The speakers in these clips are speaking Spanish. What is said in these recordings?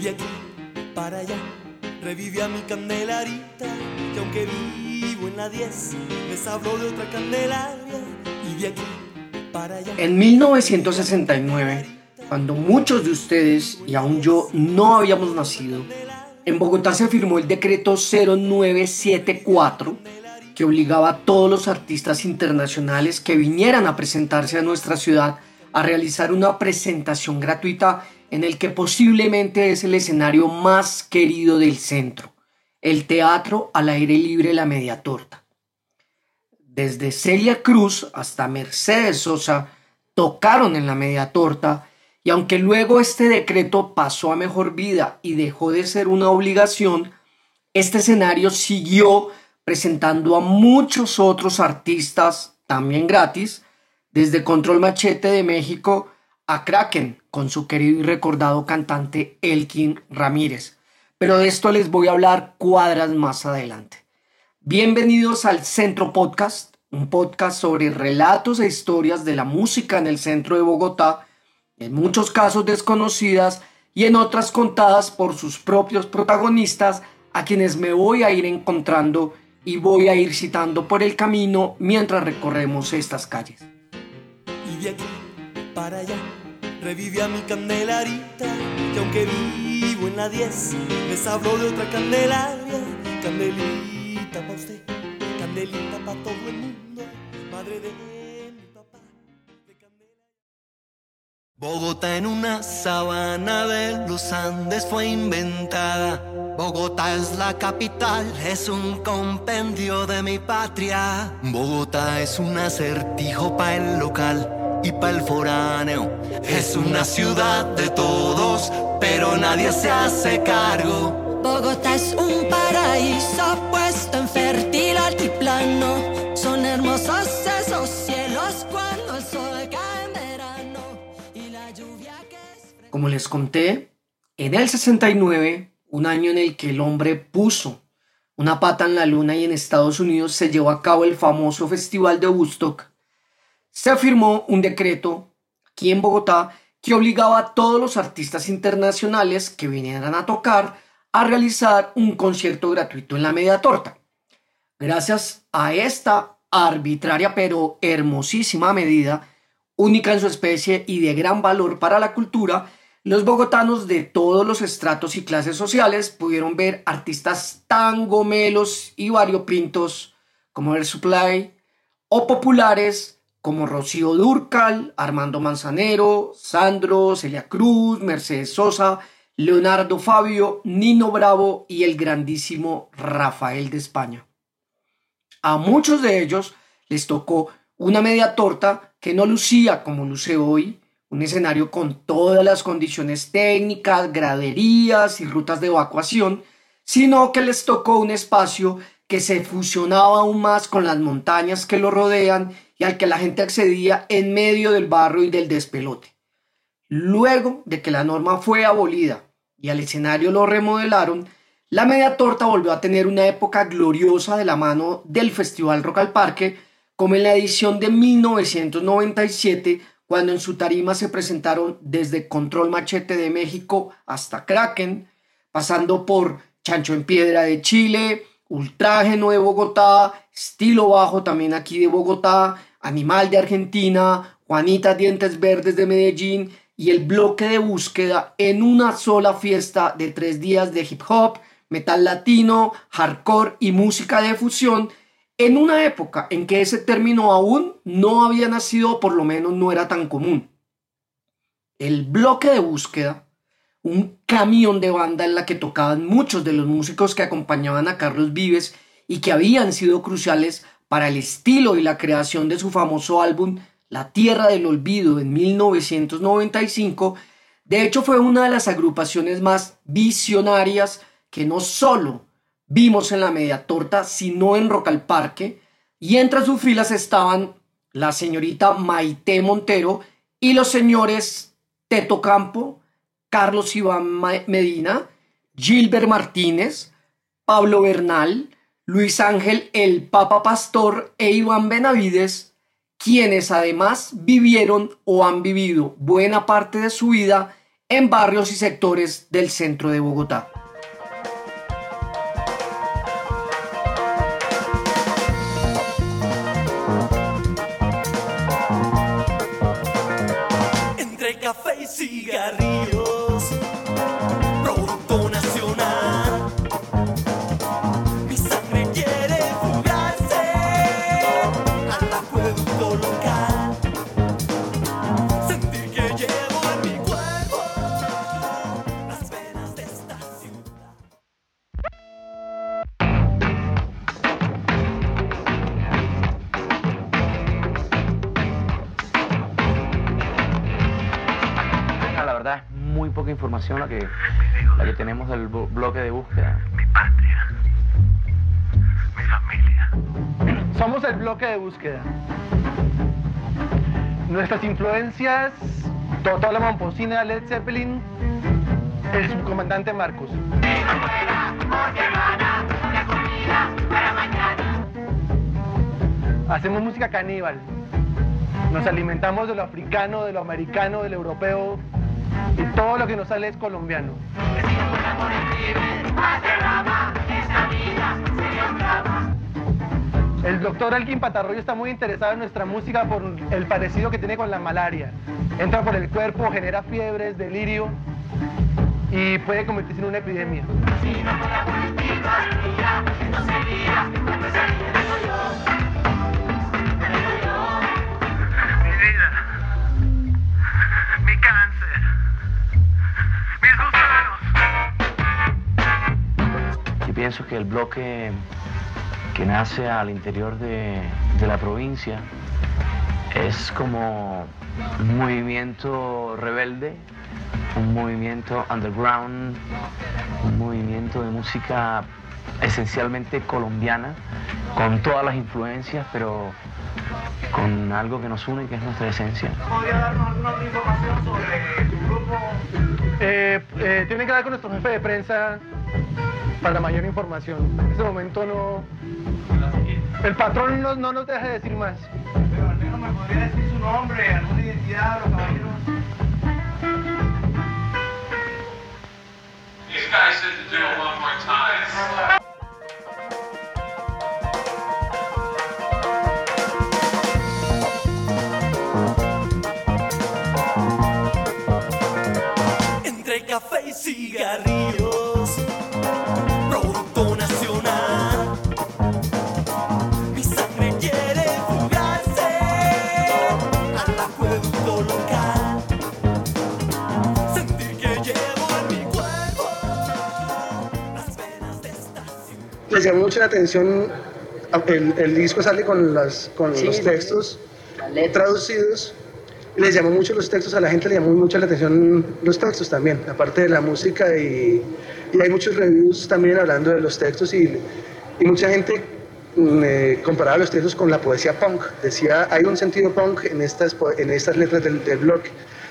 De aquí para allá revive a mi candelarita. Y aunque vivo en la 10, les hablo de otra candelaria. Y de aquí para allá. En 1969, cuando muchos de ustedes y aún yo no habíamos nacido, en Bogotá se firmó el decreto 0974 que obligaba a todos los artistas internacionales que vinieran a presentarse a nuestra ciudad a realizar una presentación gratuita en el que posiblemente es el escenario más querido del centro, el Teatro al Aire Libre La Media Torta. Desde Celia Cruz hasta Mercedes Sosa tocaron en la Media Torta y aunque luego este decreto pasó a mejor vida y dejó de ser una obligación, este escenario siguió presentando a muchos otros artistas también gratis, desde Control Machete de México a Kraken con su querido y recordado cantante Elkin Ramírez. Pero de esto les voy a hablar cuadras más adelante. Bienvenidos al Centro Podcast, un podcast sobre relatos e historias de la música en el centro de Bogotá, en muchos casos desconocidas y en otras contadas por sus propios protagonistas a quienes me voy a ir encontrando y voy a ir citando por el camino mientras recorremos estas calles. Y de aquí para allá revive a mi candelarita. Y aunque vivo en la 10, les hablo de otra candelaria. Candelita pa' usted, candelita pa' todo el mundo. Madre de mi papá, de Candelaria. Bogotá en una sabana de los Andes fue inventada. Bogotá es la capital, es un compendio de mi patria. Bogotá es un acertijo para el local y para el foráneo. Es una ciudad de todos, pero nadie se hace cargo. Bogotá es un paraíso puesto en fértil altiplano. Son hermosos esos cielos cuando el sol cae en verano y la lluvia que es. Como les conté, en el 69, un año en el que el hombre puso una pata en la luna y en Estados Unidos se llevó a cabo el famoso Festival de Woodstock, se firmó un decreto aquí en Bogotá que obligaba a todos los artistas internacionales que vinieran a tocar a realizar un concierto gratuito en la media torta. Gracias a esta arbitraria pero hermosísima medida, única en su especie y de gran valor para la cultura, los bogotanos de todos los estratos y clases sociales pudieron ver artistas tan gomelos y variopintos como Air Supply o populares como Rocío Durcal, Armando Manzanero, Sandro, Celia Cruz, Mercedes Sosa, Leonardo Fabio, Nino Bravo y el grandísimo Rafael de España. A muchos de ellos les tocó una media torta que no lucía como luce hoy, un escenario con todas las condiciones técnicas, graderías y rutas de evacuación, sino que les tocó un espacio que se fusionaba aún más con las montañas que lo rodean y al que la gente accedía en medio del barro y del despelote. Luego de que la norma fue abolida y al escenario lo remodelaron, la media torta volvió a tener una época gloriosa de la mano del Festival Rock al Parque, como en la edición de 1997, cuando en su tarima se presentaron desde Control Machete de México hasta Kraken, pasando por Chancho en Piedra de Chile, Ultrágeno de Bogotá, Estilo Bajo también aquí de Bogotá, Animal de Argentina, Juanita Dientes Verdes de Medellín y el bloque de búsqueda en una sola fiesta de tres días de hip hop, metal latino, hardcore y música de fusión en una época en que ese término aún no había nacido por lo menos no era tan común. El bloque de búsqueda, un camión de banda en la que tocaban muchos de los músicos que acompañaban a Carlos Vives y que habían sido cruciales para el estilo y la creación de su famoso álbum La Tierra del Olvido en 1995, de hecho fue una de las agrupaciones más visionarias que no solo vimos en la media torta, sino en Rock al Parque, y entre sus filas estaban la señorita Maite Montero y los señores Teto Campo, Carlos Iván Medina, Gilbert Martínez, Pablo Bernal, Luis Ángel el Papa Pastor e Iván Benavides, quienes además vivieron o han vivido buena parte de su vida en barrios y sectores del centro de Bogotá. Entre café y cigarrillos, información la que, la que tenemos del blo- bloque de búsqueda. mi patria, mi familia. Somos el bloque de búsqueda. Nuestras influencias, Totó la Momposina, Led Zeppelin, el subcomandante Marcos. Hacemos música caníbal. Nos alimentamos de lo africano, de lo americano, del europeo todo lo que nos sale es colombiano. El doctor Alquín Patarroyo está muy interesado en nuestra música por el parecido que tiene con la malaria. Entra por el cuerpo, genera fiebres, delirio y puede convertirse en una epidemia. Mi pienso que el bloque que nace al interior de, de la provincia es como un movimiento rebelde, un movimiento underground, un movimiento de música esencialmente colombiana, con todas las influencias, pero con algo que nos une, que es nuestra esencia. ¿Podría darnos alguna otra información sobre tu grupo? Eh, eh, tiene que hablar con nuestro jefe de prensa para mayor información. En este momento no... El patrón no, no nos deja decir más. Pero al menos me podría decir su nombre, alguna identidad, los caballeros. These guys said to do it one more time. Entre café y cigarrillos, Les llamó mucho la atención, el, el disco sale con, las, con Sí, los textos traducidos. Les llamó mucho los textos, a la gente le llamó mucho la atención los textos también, aparte de la música y, y hay muchos reviews también hablando de los textos y, y mucha gente mm, eh, comparaba los textos con la poesía punk. Decía, hay un sentido punk en estas, en estas letras del, del blog.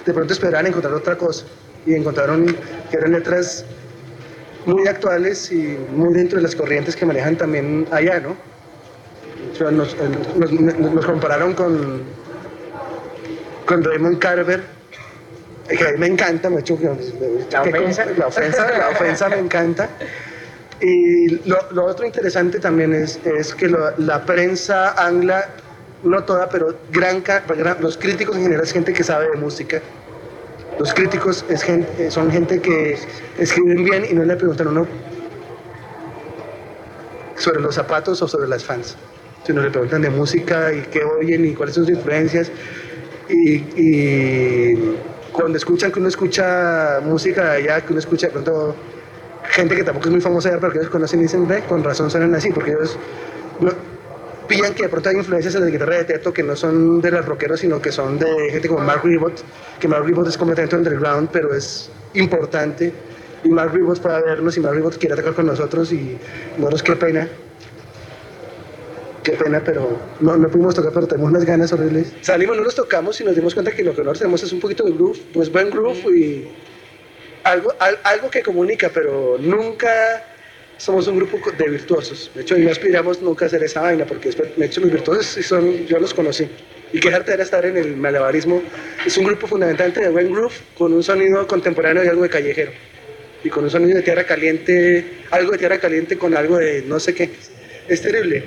De pronto esperaban encontrar otra cosa y encontraron que eran letras muy actuales y muy dentro de las corrientes que manejan también allá, ¿no? O sea, nos, nos- nos- nos compararon con, con Raymond Carver, que a mí me encanta, me ha hecho que- La ofensa. la ofensa, la ofensa me encanta. Y lo, lo otro interesante también es, es que lo- la prensa angla, no toda, pero gran, gran- los críticos en general es gente que sabe de música. Los críticos son gente que escriben bien y no le preguntan uno sobre los zapatos o sobre las fans, sino le preguntan de música y qué oyen y cuáles son sus influencias. Y, cuando escuchan que uno escucha música de allá, que uno escucha de pronto gente que tampoco es muy famosa allá, pero que ellos conocen y dicen, ve, con razón suenan así, porque ellos pillan que de pronto hay influencias en la guitarra de Teto que no son de los rockeros, sino que son de gente como Mark Ribot, que Mark Ribot es completamente underground, pero es importante. Y Mark Ribot para vernos y Mark Ribot quiere tocar con nosotros y nosotros qué pena. Qué pena, pero no, no pudimos tocar, pero tenemos unas ganas horribles. Salimos, no nos tocamos y nos dimos cuenta que lo que nosotros tenemos es un poquito de groove, pues buen groove y algo, al- algo que comunica, pero nunca somos un grupo de virtuosos. De hecho, no aspiramos nunca a hacer esa vaina, porque después, de hecho, los virtuosos son, yo los conocí. y que Jarta era estar en el malabarismo. Es un grupo fundamentalmente de buen groove, con un sonido contemporáneo y algo de callejero. Y con un sonido de tierra caliente, algo de tierra caliente con algo de no sé qué. Es terrible.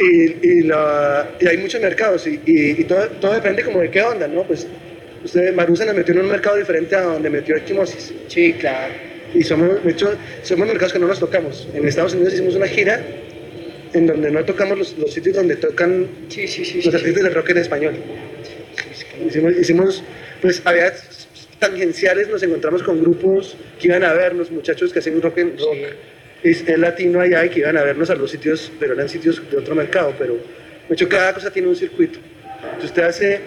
Y, y, la- y hay muchos mercados y, y- todo, todo depende como de qué onda, ¿no? Pues usted, Marusa nos metió en un mercado diferente a donde metió Equimosis. Sí, claro. Y somos, de hecho, somos mercados que no nos tocamos. En Estados Unidos hicimos una gira en donde no tocamos los, los sitios donde tocan Sí, sí, sí. los artistas de rock en español. Hicimos, hicimos, pues había tangenciales, nos encontramos con grupos que iban a vernos, muchachos que hacen rock en rock. Es, es latino allá y que iban a vernos a los sitios, pero eran sitios de otro mercado. Pero de hecho, cada cosa tiene un circuito. Entonces, usted hace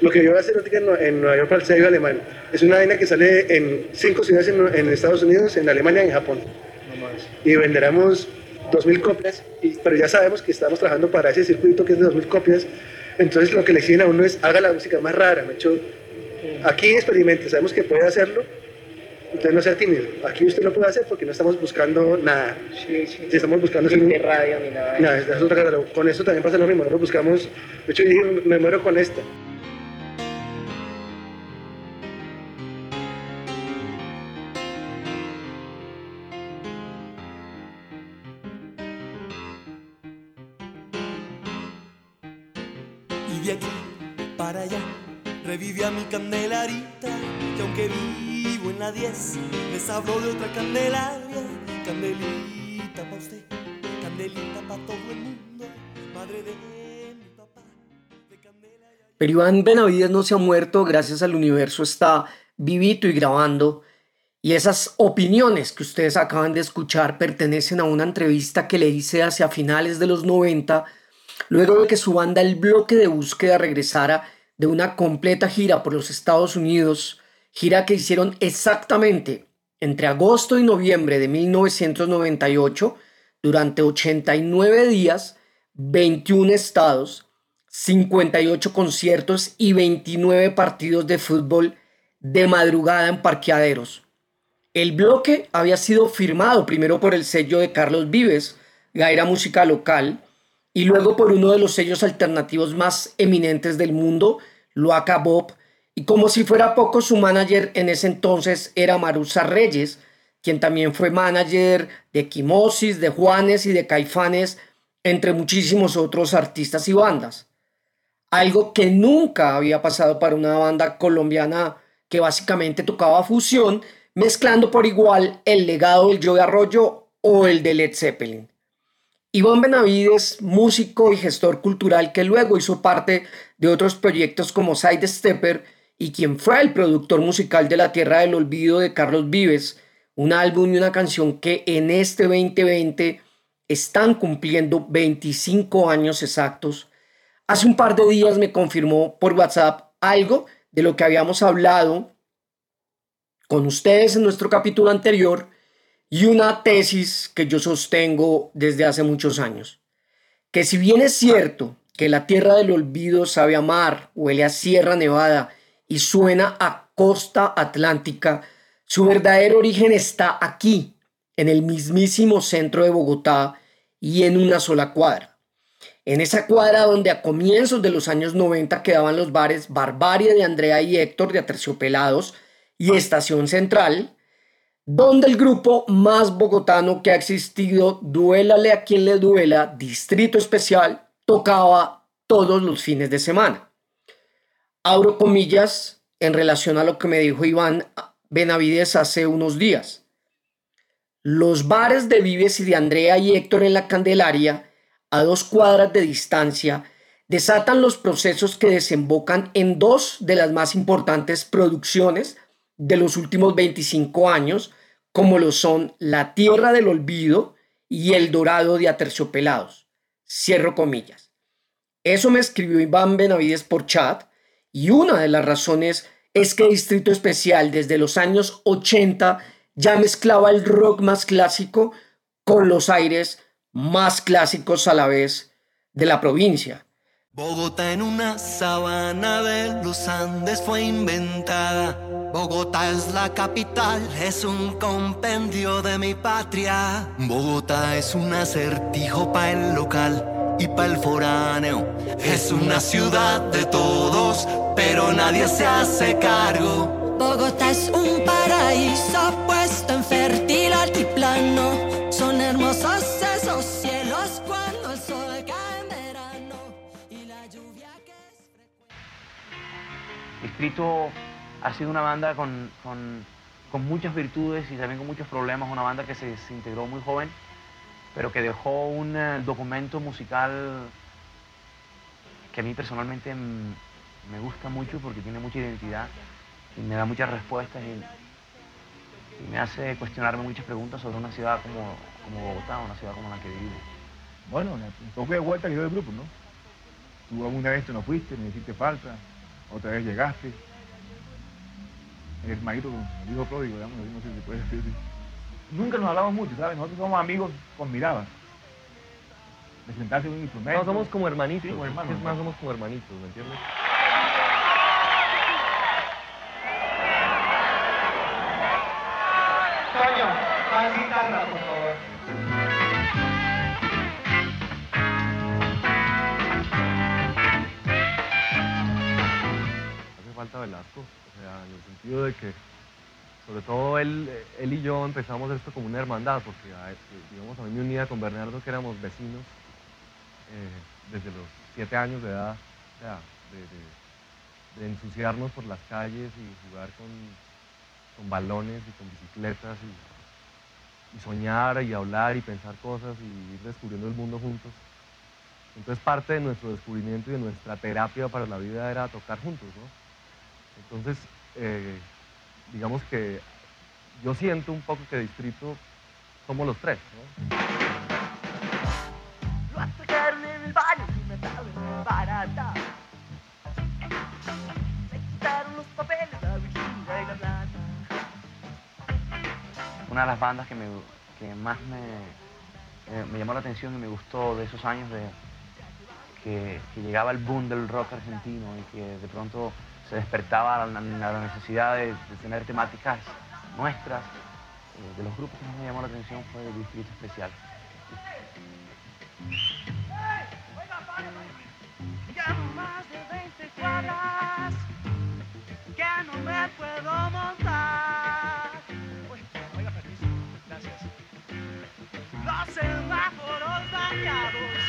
lo que yo voy a hacer en, Nue- en Nueva York para el sello alemán. Es una vaina que sale en cinco ciudades en, en Estados Unidos, en Alemania y en Japón. Y venderemos 2.000 copias, y- pero ya sabemos que estamos trabajando para ese circuito que es de 2.000 copias. Entonces lo que le exigen a uno es haga la música más rara. Me hecho, aquí experimente, sabemos que puede hacerlo. Entonces no sea tímido. Aquí usted lo puede hacer porque no estamos buscando nada. Sí, sí. Si estamos buscando Ni de radio ni nada. Nada, es otra cosa. Con esto también pasa lo mismo. Nosotros buscamos. De hecho, yo me muero con esta. Candelaria. Candelita para usted, candelita para todo el mundo. Madre de mi papá, de Pero Iván Benavides no se ha muerto, gracias al universo está vivito y grabando. Y esas opiniones que ustedes acaban de escuchar pertenecen a una entrevista que le hice hacia finales de los 90, luego de que su banda El Bloque de Búsqueda regresara de una completa gira por los Estados Unidos, gira que hicieron exactamente entre agosto y noviembre de 1998, durante 89 días, 21 estados, 58 conciertos y 29 partidos de fútbol de madrugada en parqueaderos. El bloque había sido firmado primero por el sello de Carlos Vives, Gaira Música Local, y luego por uno de los sellos alternativos más eminentes del mundo, Loaca Bob, y como si fuera poco, su manager en ese entonces era Marusa Reyes, quien también fue manager de Quimosis, de Juanes y de Caifanes, entre muchísimos otros artistas y bandas. Algo que nunca había pasado para una banda colombiana que básicamente tocaba fusión, mezclando por igual el legado del Joe Arroyo o el de Led Zeppelin. Iván Benavides, músico y gestor cultural que luego hizo parte de otros proyectos como Side Stepper y quien fue el productor musical de La Tierra del Olvido de Carlos Vives, un álbum y una canción que en este 2020 están cumpliendo 25 años exactos. Hace un par de días me confirmó por WhatsApp algo de lo que habíamos hablado con ustedes en nuestro capítulo anterior y una tesis que yo sostengo desde hace muchos años. Que si bien es cierto que la tierra del olvido sabe a mar, huele a Sierra Nevada y suena a costa atlántica, su verdadero origen está aquí, en el mismísimo centro de Bogotá y en una sola cuadra. En esa cuadra donde a comienzos de los años 90 quedaban los bares Barbarie de Andrea y Héctor de Aterciopelados y Estación Central, donde el grupo más bogotano que ha existido, Duélale a quien le duela, Distrito Especial, tocaba todos los fines de semana. Abro comillas en relación a lo que me dijo Iván Benavides hace unos días. Los bares de Vives y de Andrea y Héctor en la Candelaria, a dos cuadras de distancia, desatan los procesos que desembocan en dos de las más importantes producciones de los últimos 25 años, como lo son La Tierra del Olvido y El Dorado de Aterciopelados. Cierro comillas. Eso me escribió Iván Benavides por chat y una de las razones es que Distrito Especial desde los años 80 ya mezclaba el rock más clásico con los aires más clásicos a la vez de la provincia. Bogotá en una sabana de los Andes fue inventada. Bogotá es la capital, es un compendio de mi patria. Bogotá es un acertijo para el local. Y para el foráneo. Es una ciudad de todos, pero nadie se hace cargo. Bogotá es un paraíso puesto en fértil altiplano. Son hermosos esos cielos cuando el sol cae en verano y la lluvia que es frecuente. Distrito ha sido una banda con, con- con muchas virtudes y también con muchos problemas, una banda que se, se integró muy joven, pero que dejó un eh, documento musical que a mí personalmente me gusta mucho porque tiene mucha identidad y me da muchas respuestas y, me hace cuestionarme muchas preguntas sobre una ciudad como, como Bogotá, una ciudad como la que vivo. Bueno, un poco de vuelta quedó del grupo, ¿no? Tú alguna vez te no fuiste, me hiciste falta, otra vez llegaste. El hermanito, el hijo pródigo, digamos, no sé si puede decir. Nunca nos hablamos mucho, ¿sabes? Nosotros somos amigos con miradas. De sentarse en un instrumento. No, somos como hermanitos. Sí, como hermanos. Es más, somos como hermanitos, ¿me entiendes? Toño, más guitarra, por favor. Hace falta Velasco, o sea, en el sentido de que, sobre todo él, él y yo empezamos esto como una hermandad, porque a- digamos, a mí me unía con Bernardo, que éramos vecinos eh, desde los siete años de edad, o sea, de, ensuciarnos por las calles y jugar con, con balones y con bicicletas y, y soñar y hablar y pensar cosas y ir descubriendo el mundo juntos. Entonces parte de nuestro descubrimiento y de nuestra terapia para la vida era tocar juntos, ¿no? Entonces, eh, digamos que yo siento un poco que Distrito somos los tres, ¿no? Lo atracaron en el baño y me ataron barata. Me quitaron los papeles, la Virginia y la plata. Una de las bandas que, me, que más me, eh, me llamó la atención y me gustó de esos años de que, que llegaba el boom del rock argentino y que de pronto se despertaba la, necesidad de, tener temáticas nuestras. eh, de los grupos que más me llamó la atención fue el Distrito Especial. Ya no más de 20 cuadras que no me puedo montar. Oiga, permiso. Gracias. Los semáforos dañados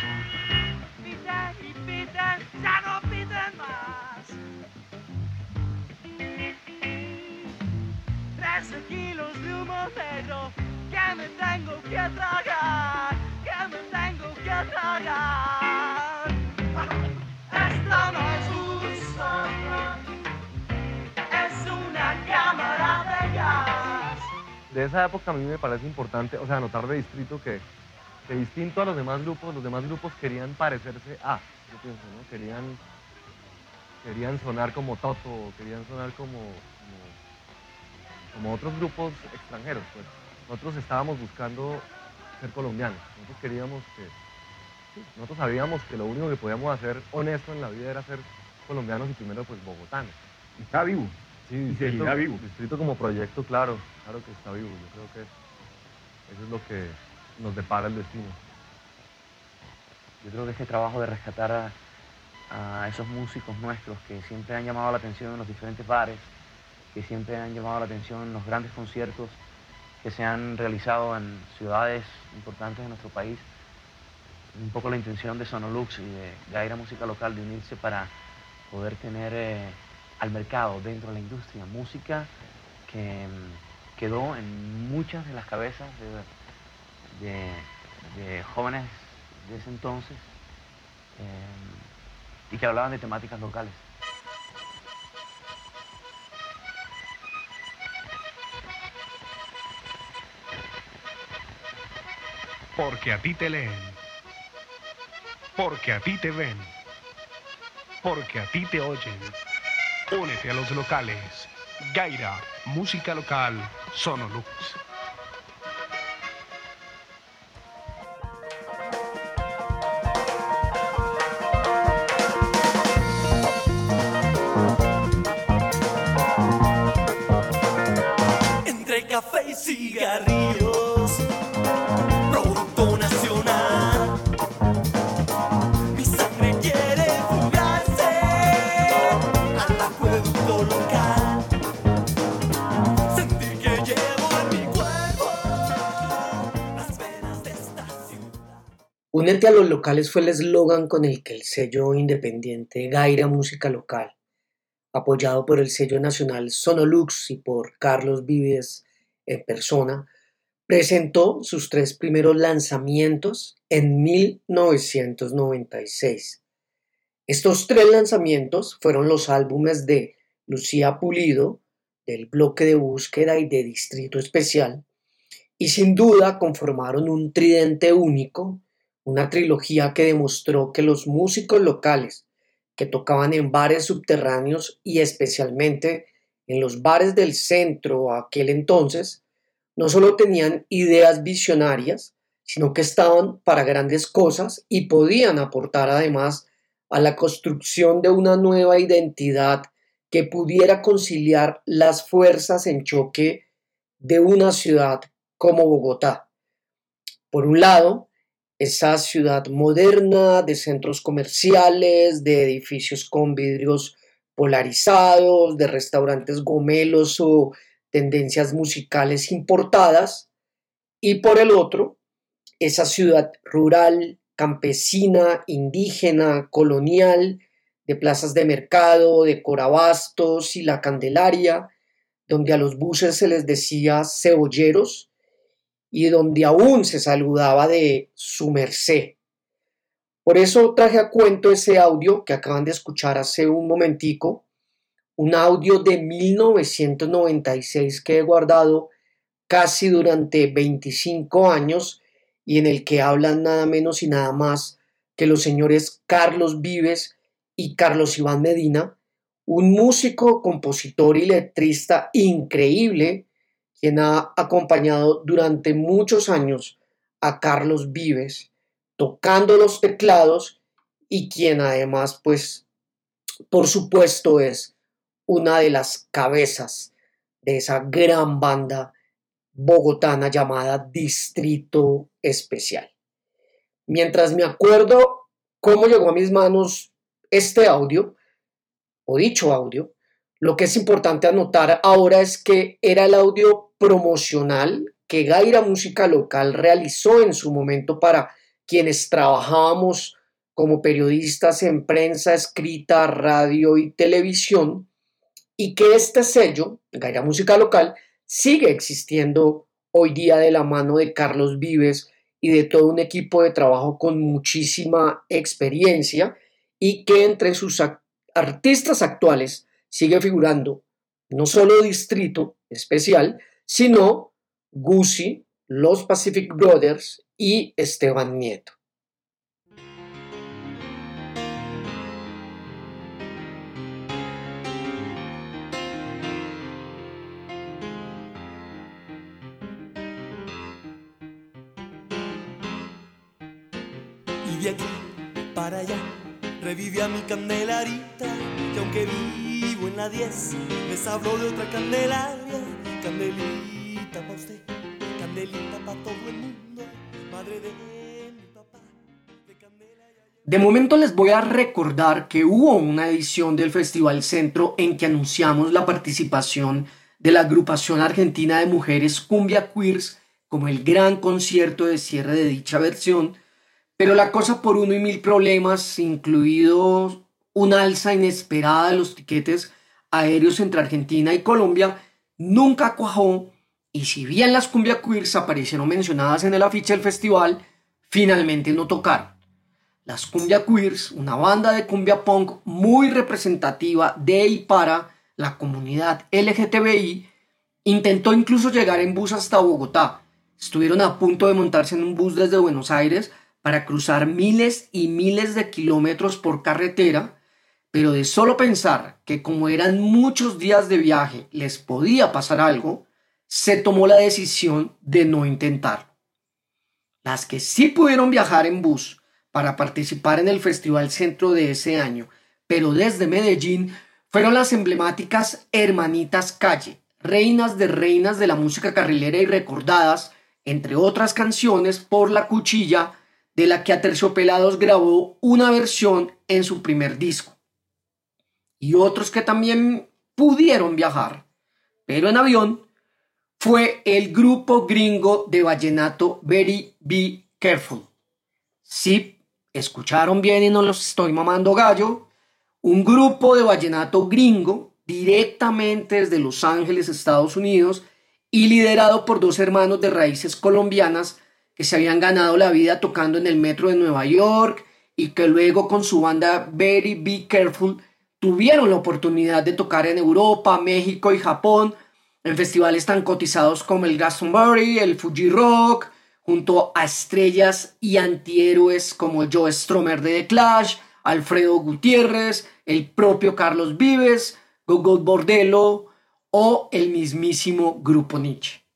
piten y piten, ya no piten más. 13 kilos de esa época a mí me parece importante, o sea, notar de Distrito que, que distinto a los demás grupos, los demás grupos querían parecerse a, yo pienso, ¿no? Querían, querían sonar como Toto, querían sonar como, como, otros grupos extranjeros, pues. Nosotros estábamos buscando ser colombianos, nosotros queríamos que, sí, nosotros sabíamos que lo único que podíamos hacer honesto en la vida era ser colombianos y primero pues bogotanos. Está vivo. Sí, distrito, seguirá vivo. distrito como proyecto, claro, claro que está vivo. Yo creo que eso es lo que nos depara el destino. Yo creo que este trabajo de rescatar a, a esos músicos nuestros que siempre han llamado la atención en los diferentes bares, que siempre han llamado la atención en los grandes conciertos que se han realizado en ciudades importantes de nuestro país, un poco la intención de Sonolux y de Gaira Música Local de unirse para poder tener eh, al mercado dentro de la industria música que mm, quedó en muchas de las cabezas de jóvenes de ese entonces eh, y que hablaban de temáticas locales. Porque a ti te leen. Porque a ti te ven. Porque a ti te oyen. Únete a los locales. Gaira, música local, Sonolux. Únete a los locales fue el eslogan con el que el sello independiente Gaira Música Local, apoyado por el sello nacional Sonolux y por Carlos Vives en persona, presentó sus tres primeros lanzamientos en 1996. Estos tres lanzamientos fueron los álbumes de Lucía Pulido, del bloque de búsqueda y de Distrito Especial, y sin duda conformaron un tridente único, una trilogía que demostró que los músicos locales que tocaban en bares subterráneos y especialmente en los bares del centro aquel entonces, no solo tenían ideas visionarias, sino que estaban para grandes cosas y podían aportar además a la construcción de una nueva identidad que pudiera conciliar las fuerzas en choque de una ciudad como Bogotá. Por un lado, esa ciudad moderna de centros comerciales, de edificios con vidrios polarizados, de restaurantes gomelos o tendencias musicales importadas, y por el otro, esa ciudad rural, campesina, indígena, colonial, de plazas de mercado, de Corabastos y La Candelaria, donde a los buses se les decía cebolleros y donde aún se saludaba de su merced. Por eso traje a cuento ese audio que acaban de escuchar hace un momentico, un audio de 1996 que he guardado casi durante 25 años y en el que hablan nada menos y nada más que los señores Carlos Vives y Carlos Iván Medina, un músico, compositor y letrista increíble, quien ha acompañado durante muchos años a Carlos Vives, tocando los teclados y quien además, pues, por supuesto es una de las cabezas de esa gran banda bogotana llamada Distrito Especial. Mientras me acuerdo cómo llegó a mis manos este audio, o dicho audio, lo que es importante anotar ahora es que era el audio promocional que Gaira Música Local realizó en su momento para quienes trabajábamos como periodistas en prensa escrita, radio y televisión, y que este sello, Gaira Música Local, sigue existiendo hoy día de la mano de Carlos Vives y de todo un equipo de trabajo con muchísima experiencia y que entre sus artistas actuales sigue figurando no solo Distrito Especial, sino Guzzi, los Pacific Brothers y Esteban Nieto. Y de aquí para allá revive a mi candelarita, que aunque vivo en la 10, les hablo de otra candelaria, candelita usted, candelita todo el mundo, madre de. De momento les voy a recordar que hubo una edición del Festival Centro en que anunciamos la participación de la agrupación argentina de mujeres Cumbia Queers como el gran concierto de cierre de dicha versión, pero la cosa por uno y mil problemas, incluido una alza inesperada de los tiquetes aéreos entre Argentina y Colombia, nunca cuajó y si bien las cumbia queers aparecieron mencionadas en el afiche del festival, finalmente no tocaron. Las cumbia queers, una banda de cumbia punk muy representativa de y para la comunidad LGTBI, intentó incluso llegar en bus hasta Bogotá. Estuvieron a punto de montarse en un bus desde Buenos Aires para cruzar miles y miles de kilómetros por carretera, pero de solo pensar que como eran muchos días de viaje les podía pasar algo, se tomó la decisión de no intentarlo. Las que sí pudieron viajar en bus para participar en el Festival Centro de ese año, pero desde Medellín, fueron las emblemáticas Hermanitas Calle, reinas de reinas de la música carrilera y recordadas, entre otras canciones, por La Cuchilla, de la que Aterciopelados grabó una versión en su primer disco. Y otros que también pudieron viajar, pero en avión, fue el grupo gringo de vallenato Very Be Careful. Sí, escucharon bien y no los estoy mamando gallo. Un grupo de vallenato gringo directamente desde Los Ángeles, Estados Unidos, y liderado por dos hermanos de raíces colombianas que se habían ganado la vida tocando en el metro de Nueva York y que luego con su banda Very Be Careful tuvieron la oportunidad de tocar en Europa, México y Japón en festivales tan cotizados como el Glastonbury, el Fuji Rock, junto a estrellas y antihéroes como Joe Stromer de The Clash, Alfredo Gutiérrez, el propio Carlos Vives, Gogo Bordello o el mismísimo Grupo Nietzsche.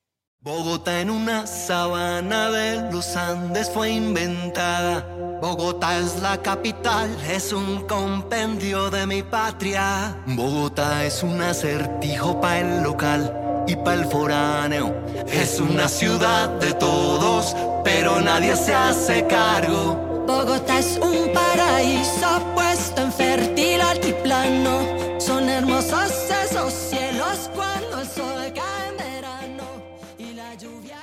Bogotá en una sabana de los Andes fue inventada. Bogotá es la capital, es un compendio de mi patria. Bogotá es un acertijo para el local y para el foráneo. Es una ciudad de todos, pero nadie se hace cargo. Bogotá es un paraíso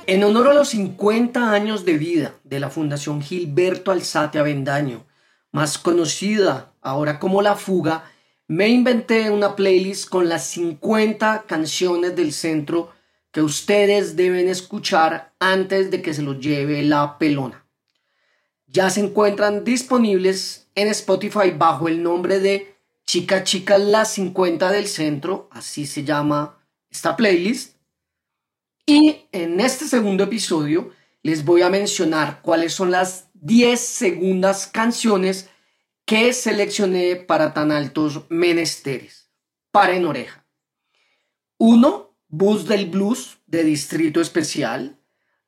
En honor a los 50 años de vida de la Fundación Gilberto Alzate Avendaño, más conocida ahora como La Fuga, me inventé una playlist con las 50 canciones del centro que ustedes deben escuchar antes de que se los lleve la pelona. Ya se encuentran disponibles en Spotify bajo el nombre de Chica Chica Las 50 del Centro, así se llama esta playlist. Y en este segundo episodio les voy a mencionar cuáles son las 10 segundas canciones que seleccioné para tan altos menesteres. Paren oreja. 1. Bus del Blues de Distrito Especial.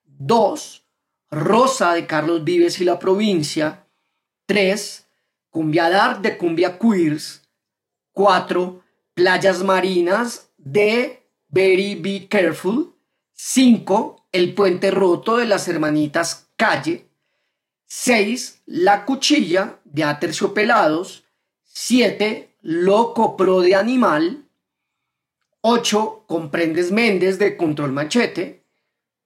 2. Rosa de Carlos Vives y la provincia. 3. Cumbiadar de Cumbia Queers. 4. Playas Marinas de Very Be Careful. 5. El Puente Roto de las Hermanitas Calle. 6. La Cuchilla de Aterciopelados. 7. Loco Pro de Animal. 8. Comprendes Méndez de Control Machete.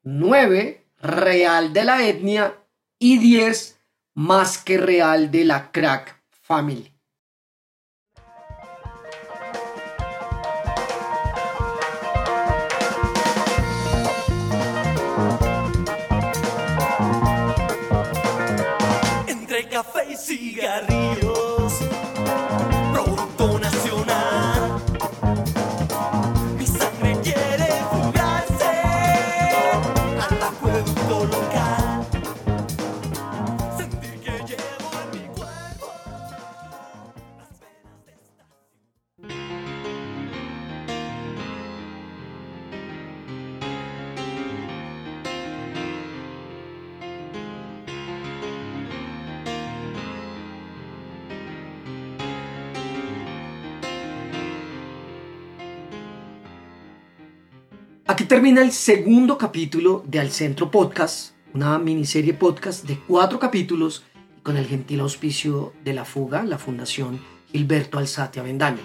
9. Real de la Etnia. Y 10. Más que Real de la Crack Family. Entre Aquí termina el segundo capítulo de Al Centro Podcast, una miniserie podcast de cuatro capítulos con el gentil auspicio de La Fuga, la Fundación Gilberto Alzate Avendaño.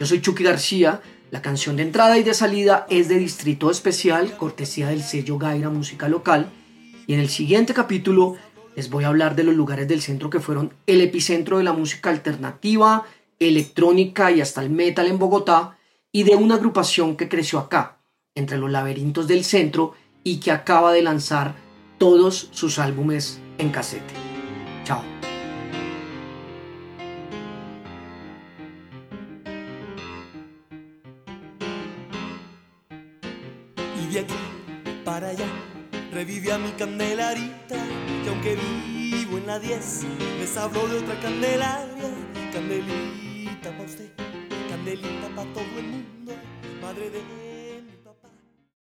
Yo soy Chucky García, la canción de entrada y de salida es de Distrito Especial, cortesía del sello Gaira Música Local, y en el siguiente capítulo les voy a hablar de los lugares del centro que fueron el epicentro de la música alternativa, electrónica y hasta el metal en Bogotá, y de una agrupación que creció acá, entre los laberintos del centro y que acaba de lanzar todos sus álbumes en casete. Chao. Y de aquí para allá revive a mi candelarita. Y aunque vivo en la 10, les hablo de otra candelaria. Candelita pa' usted, candelita pa' todo el mundo. Madre de